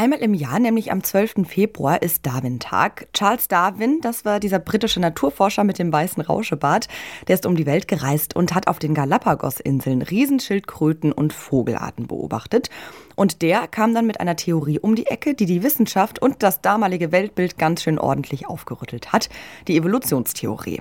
Einmal im Jahr, nämlich am 12. Februar, ist Darwin-Tag. Charles Darwin, das war dieser britische Naturforscher mit dem weißen Rauschebart, der ist um die Welt gereist und hat auf den Galapagos-Inseln Riesenschildkröten und Vogelarten beobachtet. Und der kam dann mit einer Theorie um die Ecke, die die Wissenschaft und das damalige Weltbild ganz schön ordentlich aufgerüttelt hat, die Evolutionstheorie.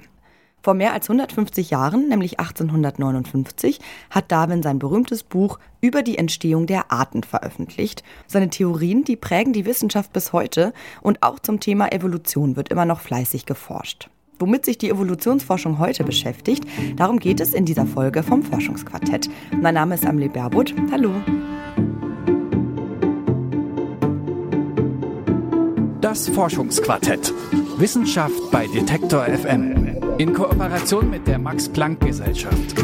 Vor mehr als 150 Jahren, nämlich 1859, hat Darwin sein berühmtes Buch über die Entstehung der Arten veröffentlicht. Seine Theorien, die prägen die Wissenschaft bis heute und auch zum Thema Evolution wird immer noch fleißig geforscht. Womit sich die Evolutionsforschung heute beschäftigt, darum geht es in dieser Folge vom Forschungsquartett. Mein Name ist Amelie Berbot. Hallo. Das Forschungsquartett. Wissenschaft bei Detektor FM. In Kooperation mit der Max-Planck-Gesellschaft.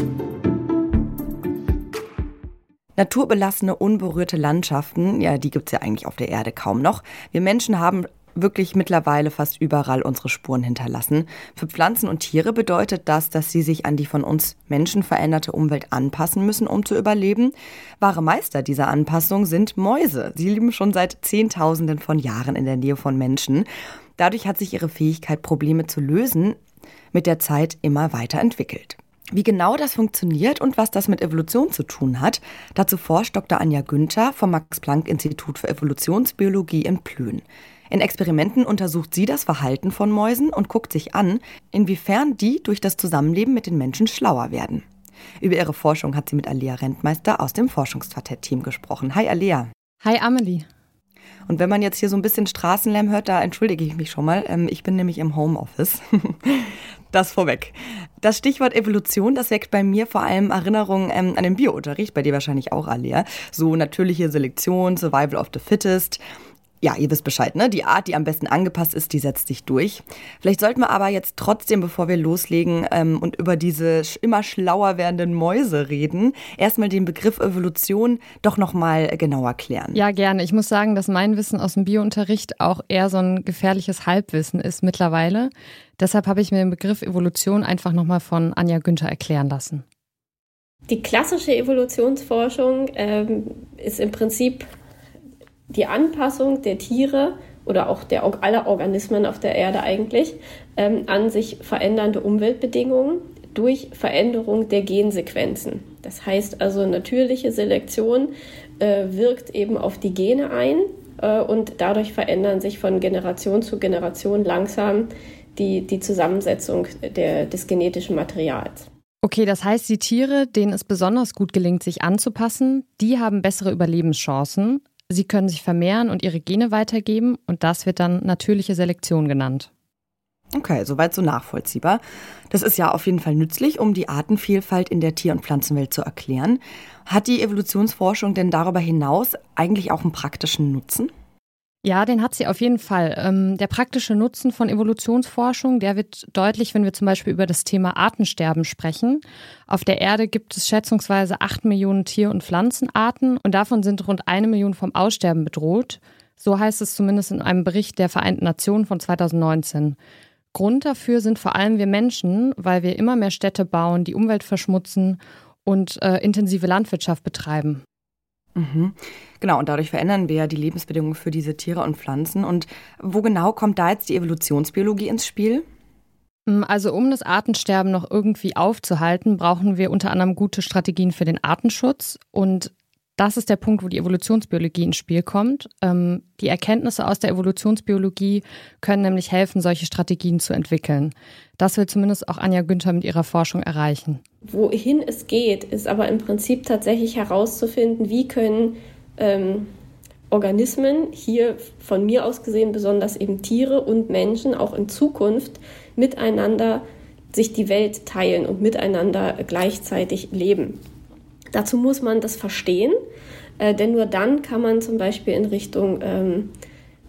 Naturbelassene, unberührte Landschaften, ja, die gibt es ja eigentlich auf der Erde kaum noch. Wir Menschen haben wirklich mittlerweile fast überall unsere Spuren hinterlassen. Für Pflanzen und Tiere bedeutet das, dass sie sich an die von uns Menschen veränderte Umwelt anpassen müssen, um zu überleben. Wahre Meister dieser Anpassung sind Mäuse. Sie leben schon seit Zehntausenden von Jahren in der Nähe von Menschen. Dadurch hat sich ihre Fähigkeit, Probleme zu lösen, mit der Zeit immer weiterentwickelt. Wie genau das funktioniert und was das mit Evolution zu tun hat, dazu forscht Dr. Anja Günther vom Max-Planck-Institut für Evolutionsbiologie in Plön. In Experimenten untersucht sie das Verhalten von Mäusen und guckt sich an, inwiefern die durch das Zusammenleben mit den Menschen schlauer werden. Über ihre Forschung hat sie mit Alea Rentmeister aus dem Forschungsquartett-Team gesprochen. Hi Alea. Hi Amelie. Und wenn man jetzt hier so ein bisschen Straßenlärm hört, da entschuldige ich mich schon mal. Ähm, ich bin nämlich im Homeoffice. das vorweg. Das Stichwort Evolution, das weckt bei mir vor allem Erinnerungen ähm, an den Biounterricht, bei dir wahrscheinlich auch, Alia. So natürliche Selektion, Survival of the Fittest ja, ihr wisst Bescheid, ne? Die Art, die am besten angepasst ist, die setzt sich durch. Vielleicht sollten wir aber jetzt trotzdem, bevor wir loslegen ähm, und über diese immer schlauer werdenden Mäuse reden, erstmal den Begriff Evolution doch nochmal genauer klären. Ja, gerne. Ich muss sagen, dass mein Wissen aus dem Biounterricht auch eher so ein gefährliches Halbwissen ist mittlerweile. Deshalb habe ich mir den Begriff Evolution einfach nochmal von Anja Günther erklären lassen. Die klassische Evolutionsforschung ähm, ist im Prinzip die Anpassung der Tiere oder auch der, aller Organismen auf der Erde eigentlich ähm, an sich verändernde Umweltbedingungen durch Veränderung der Gensequenzen. Das heißt also, natürliche Selektion äh, wirkt eben auf die Gene ein äh, und dadurch verändern sich von Generation zu Generation langsam die, die Zusammensetzung der, des genetischen Materials. Okay, das heißt, die Tiere, denen es besonders gut gelingt, sich anzupassen, die haben bessere Überlebenschancen. Sie können sich vermehren und ihre Gene weitergeben und das wird dann natürliche Selektion genannt. Okay, soweit so nachvollziehbar. Das ist ja auf jeden Fall nützlich, um die Artenvielfalt in der Tier- und Pflanzenwelt zu erklären. Hat die Evolutionsforschung denn darüber hinaus eigentlich auch einen praktischen Nutzen? Ja, den hat sie auf jeden Fall. Ähm, der praktische Nutzen von Evolutionsforschung, der wird deutlich, wenn wir zum Beispiel über das Thema Artensterben sprechen. Auf der Erde gibt es schätzungsweise acht Millionen Tier- und Pflanzenarten und davon sind rund eine Million vom Aussterben bedroht. So heißt es zumindest in einem Bericht der Vereinten Nationen von 2019. Grund dafür sind vor allem wir Menschen, weil wir immer mehr Städte bauen, die Umwelt verschmutzen und äh, intensive Landwirtschaft betreiben. Mhm. Genau, und dadurch verändern wir ja die Lebensbedingungen für diese Tiere und Pflanzen. Und wo genau kommt da jetzt die Evolutionsbiologie ins Spiel? Mm, also um das Artensterben noch irgendwie aufzuhalten, brauchen wir unter anderem gute Strategien für den Artenschutz. Und das ist der Punkt, wo die Evolutionsbiologie ins Spiel kommt. Ähm, die Erkenntnisse aus der Evolutionsbiologie können nämlich helfen, solche Strategien zu entwickeln. Das will zumindest auch Anja Günther mit ihrer Forschung erreichen. Wohin es geht, ist aber im Prinzip tatsächlich herauszufinden, wie können ähm, Organismen, hier von mir aus gesehen besonders eben Tiere und Menschen, auch in Zukunft miteinander sich die Welt teilen und miteinander gleichzeitig leben. Dazu muss man das verstehen, äh, denn nur dann kann man zum Beispiel in Richtung ähm,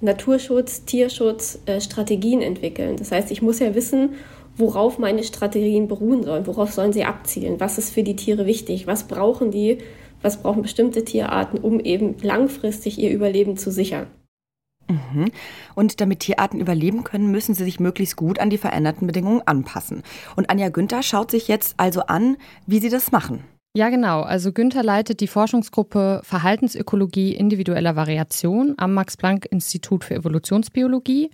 Naturschutz, Tierschutz äh, Strategien entwickeln. Das heißt, ich muss ja wissen, worauf meine Strategien beruhen sollen, worauf sollen sie abzielen, was ist für die Tiere wichtig, was brauchen die, was brauchen bestimmte Tierarten, um eben langfristig ihr Überleben zu sichern. Mhm. Und damit Tierarten überleben können, müssen sie sich möglichst gut an die veränderten Bedingungen anpassen. Und Anja Günther schaut sich jetzt also an, wie sie das machen. Ja, genau. Also Günther leitet die Forschungsgruppe Verhaltensökologie individueller Variation am Max-Planck-Institut für Evolutionsbiologie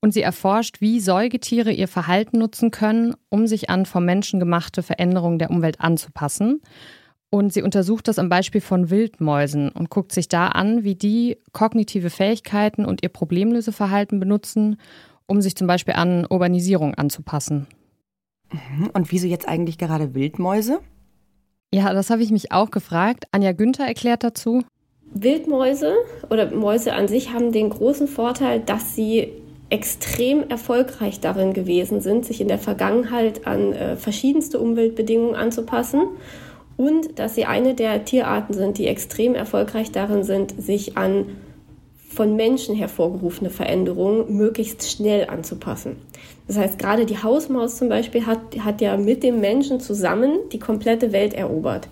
und sie erforscht, wie Säugetiere ihr Verhalten nutzen können, um sich an vom Menschen gemachte Veränderungen der Umwelt anzupassen. Und sie untersucht das am Beispiel von Wildmäusen und guckt sich da an, wie die kognitive Fähigkeiten und ihr Problemlöseverhalten benutzen, um sich zum Beispiel an Urbanisierung anzupassen. Mhm. Und wieso jetzt eigentlich gerade Wildmäuse? Ja, das habe ich mich auch gefragt. Anja Günther erklärt dazu. Wildmäuse oder Mäuse an sich haben den großen Vorteil, dass sie extrem erfolgreich darin gewesen sind, sich in der Vergangenheit an äh, verschiedenste Umweltbedingungen anzupassen und dass sie eine der Tierarten sind, die extrem erfolgreich darin sind, sich an von Menschen hervorgerufene Veränderungen möglichst schnell anzupassen. Das heißt, gerade die Hausmaus zum Beispiel hat, hat ja mit dem Menschen zusammen die komplette Welt erobert.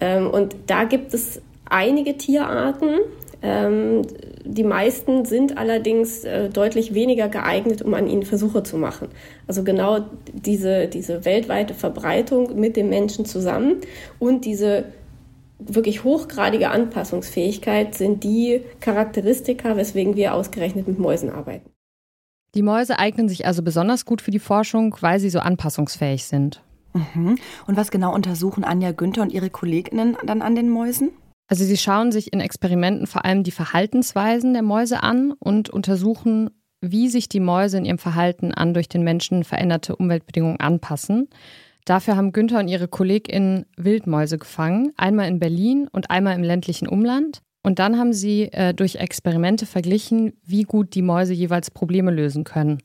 Ähm, und da gibt es einige Tierarten, ähm, die meisten sind allerdings äh, deutlich weniger geeignet, um an ihnen Versuche zu machen. Also genau diese, diese weltweite Verbreitung mit dem Menschen zusammen und diese wirklich hochgradige Anpassungsfähigkeit sind die Charakteristika, weswegen wir ausgerechnet mit Mäusen arbeiten. Die Mäuse eignen sich also besonders gut für die Forschung, weil sie so anpassungsfähig sind. Mhm. Und was genau untersuchen Anja Günther und ihre Kolleginnen dann an den Mäusen? Also sie schauen sich in Experimenten vor allem die Verhaltensweisen der Mäuse an und untersuchen, wie sich die Mäuse in ihrem Verhalten an durch den Menschen veränderte Umweltbedingungen anpassen. Dafür haben Günther und ihre KollegInnen Wildmäuse gefangen, einmal in Berlin und einmal im ländlichen Umland. Und dann haben sie äh, durch Experimente verglichen, wie gut die Mäuse jeweils Probleme lösen können.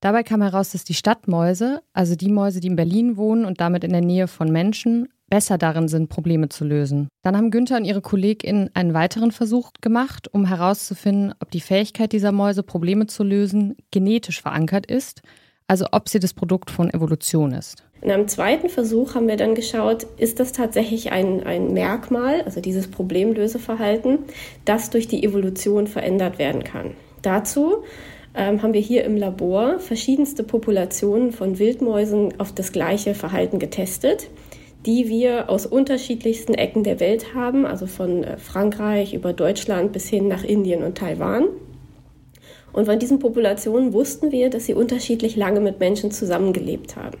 Dabei kam heraus, dass die Stadtmäuse, also die Mäuse, die in Berlin wohnen und damit in der Nähe von Menschen, besser darin sind, Probleme zu lösen. Dann haben Günther und ihre KollegInnen einen weiteren Versuch gemacht, um herauszufinden, ob die Fähigkeit dieser Mäuse, Probleme zu lösen, genetisch verankert ist, also ob sie das Produkt von Evolution ist. In einem zweiten Versuch haben wir dann geschaut, ist das tatsächlich ein, ein Merkmal, also dieses Problemlöseverhalten, das durch die Evolution verändert werden kann. Dazu ähm, haben wir hier im Labor verschiedenste Populationen von Wildmäusen auf das gleiche Verhalten getestet die wir aus unterschiedlichsten Ecken der Welt haben, also von äh, Frankreich über Deutschland bis hin nach Indien und Taiwan. Und von diesen Populationen wussten wir, dass sie unterschiedlich lange mit Menschen zusammengelebt haben.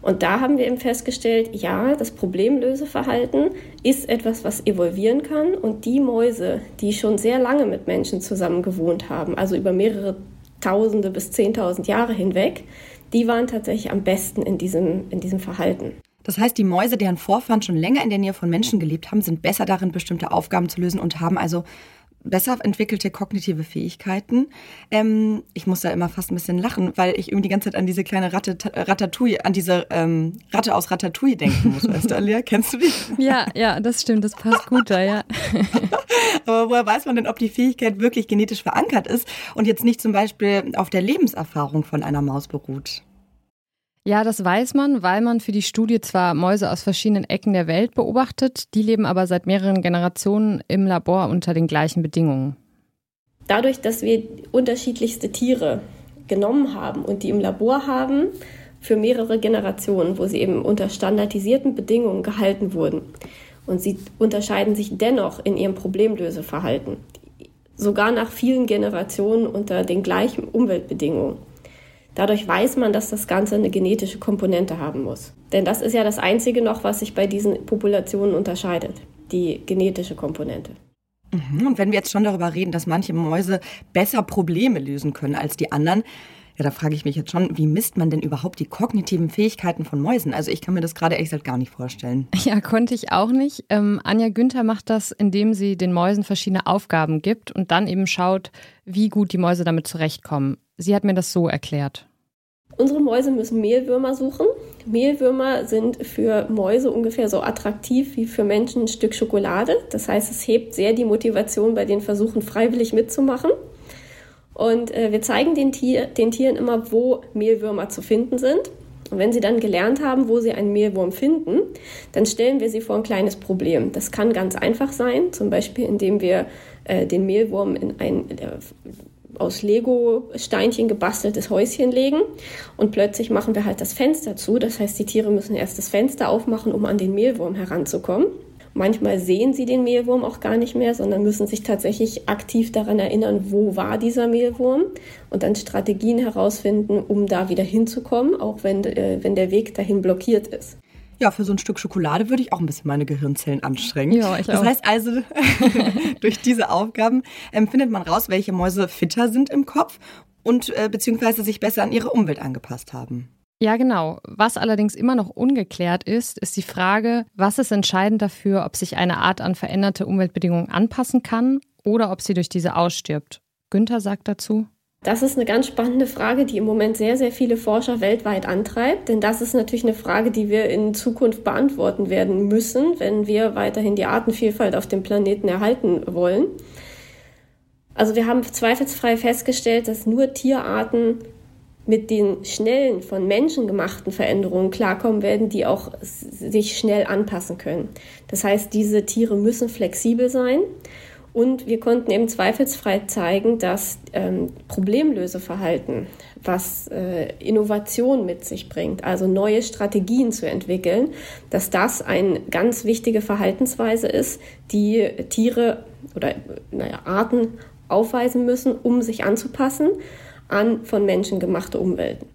Und da haben wir eben festgestellt, ja, das Problemlöseverhalten ist etwas, was evolvieren kann. Und die Mäuse, die schon sehr lange mit Menschen zusammen gewohnt haben, also über mehrere Tausende bis Zehntausend Jahre hinweg, die waren tatsächlich am besten in diesem, in diesem Verhalten. Das heißt, die Mäuse, deren Vorfahren schon länger in der Nähe von Menschen gelebt haben, sind besser darin, bestimmte Aufgaben zu lösen und haben also besser entwickelte kognitive Fähigkeiten. Ähm, ich muss da immer fast ein bisschen lachen, weil ich irgendwie die ganze Zeit an diese kleine Ratte, Ratatouille, an diese ähm, Ratte aus Ratatouille denken muss, weißt du, Alia? Kennst du die? Ja, ja, das stimmt, das passt gut da, ja. Aber woher weiß man denn, ob die Fähigkeit wirklich genetisch verankert ist und jetzt nicht zum Beispiel auf der Lebenserfahrung von einer Maus beruht? Ja, das weiß man, weil man für die Studie zwar Mäuse aus verschiedenen Ecken der Welt beobachtet, die leben aber seit mehreren Generationen im Labor unter den gleichen Bedingungen. Dadurch, dass wir unterschiedlichste Tiere genommen haben und die im Labor haben, für mehrere Generationen, wo sie eben unter standardisierten Bedingungen gehalten wurden. Und sie unterscheiden sich dennoch in ihrem Problemlöseverhalten, sogar nach vielen Generationen unter den gleichen Umweltbedingungen. Dadurch weiß man, dass das Ganze eine genetische Komponente haben muss. Denn das ist ja das Einzige noch, was sich bei diesen Populationen unterscheidet, die genetische Komponente. Mhm, und wenn wir jetzt schon darüber reden, dass manche Mäuse besser Probleme lösen können als die anderen, ja, da frage ich mich jetzt schon, wie misst man denn überhaupt die kognitiven Fähigkeiten von Mäusen? Also ich kann mir das gerade ehrlich gesagt gar nicht vorstellen. Ja, konnte ich auch nicht. Ähm, Anja Günther macht das, indem sie den Mäusen verschiedene Aufgaben gibt und dann eben schaut, wie gut die Mäuse damit zurechtkommen. Sie hat mir das so erklärt. Unsere Mäuse müssen Mehlwürmer suchen. Mehlwürmer sind für Mäuse ungefähr so attraktiv wie für Menschen ein Stück Schokolade. Das heißt, es hebt sehr die Motivation bei den Versuchen, freiwillig mitzumachen. Und äh, wir zeigen den, Tier, den Tieren immer, wo Mehlwürmer zu finden sind. Und wenn sie dann gelernt haben, wo sie einen Mehlwurm finden, dann stellen wir sie vor ein kleines Problem. Das kann ganz einfach sein, zum Beispiel indem wir äh, den Mehlwurm in ein äh, aus Lego-Steinchen gebasteltes Häuschen legen und plötzlich machen wir halt das Fenster zu. Das heißt, die Tiere müssen erst das Fenster aufmachen, um an den Mehlwurm heranzukommen. Manchmal sehen sie den Mehlwurm auch gar nicht mehr, sondern müssen sich tatsächlich aktiv daran erinnern, wo war dieser Mehlwurm und dann Strategien herausfinden, um da wieder hinzukommen, auch wenn, äh, wenn der Weg dahin blockiert ist. Ja, für so ein Stück Schokolade würde ich auch ein bisschen meine Gehirnzellen anstrengen. Ja, ich auch. Das heißt also, durch diese Aufgaben ähm, findet man raus, welche Mäuse fitter sind im Kopf und äh, beziehungsweise sich besser an ihre Umwelt angepasst haben. Ja, genau. Was allerdings immer noch ungeklärt ist, ist die Frage, was ist entscheidend dafür, ob sich eine Art an veränderte Umweltbedingungen anpassen kann oder ob sie durch diese ausstirbt. Günther sagt dazu. Das ist eine ganz spannende Frage, die im Moment sehr, sehr viele Forscher weltweit antreibt. Denn das ist natürlich eine Frage, die wir in Zukunft beantworten werden müssen, wenn wir weiterhin die Artenvielfalt auf dem Planeten erhalten wollen. Also wir haben zweifelsfrei festgestellt, dass nur Tierarten mit den schnellen, von Menschen gemachten Veränderungen klarkommen werden, die auch sich schnell anpassen können. Das heißt, diese Tiere müssen flexibel sein. Und wir konnten eben zweifelsfrei zeigen, dass ähm, Problemlöseverhalten, was äh, Innovation mit sich bringt, also neue Strategien zu entwickeln, dass das eine ganz wichtige Verhaltensweise ist, die Tiere oder naja, Arten aufweisen müssen, um sich anzupassen an von Menschen gemachte Umwelten.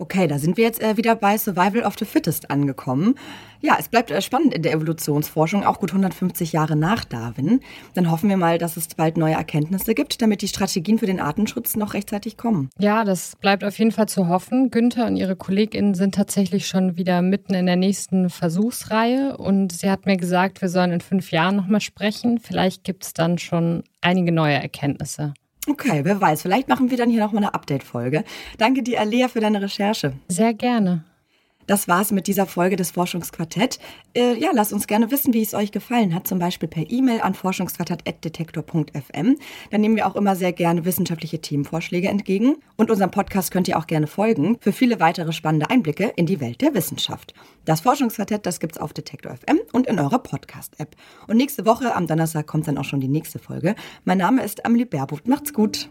Okay, da sind wir jetzt äh, wieder bei Survival of the Fittest angekommen. Ja, es bleibt äh, spannend in der Evolutionsforschung, auch gut 150 Jahre nach Darwin. Dann hoffen wir mal, dass es bald neue Erkenntnisse gibt, damit die Strategien für den Artenschutz noch rechtzeitig kommen. Ja, das bleibt auf jeden Fall zu hoffen. Günther und ihre KollegInnen sind tatsächlich schon wieder mitten in der nächsten Versuchsreihe und sie hat mir gesagt, wir sollen in fünf Jahren nochmal sprechen. Vielleicht gibt es dann schon einige neue Erkenntnisse. Okay, wer weiß, vielleicht machen wir dann hier nochmal eine Update-Folge. Danke dir, Alea, für deine Recherche. Sehr gerne. Das war's mit dieser Folge des Forschungsquartett. Äh, ja, lasst uns gerne wissen, wie es euch gefallen hat, zum Beispiel per E-Mail an forschungsquartett.detektor.fm. Da nehmen wir auch immer sehr gerne wissenschaftliche Themenvorschläge entgegen. Und unserem Podcast könnt ihr auch gerne folgen für viele weitere spannende Einblicke in die Welt der Wissenschaft. Das Forschungsquartett, das gibt's auf Detektor FM und in eurer Podcast-App. Und nächste Woche, am Donnerstag, kommt dann auch schon die nächste Folge. Mein Name ist Amelie Baerbucht. Macht's gut.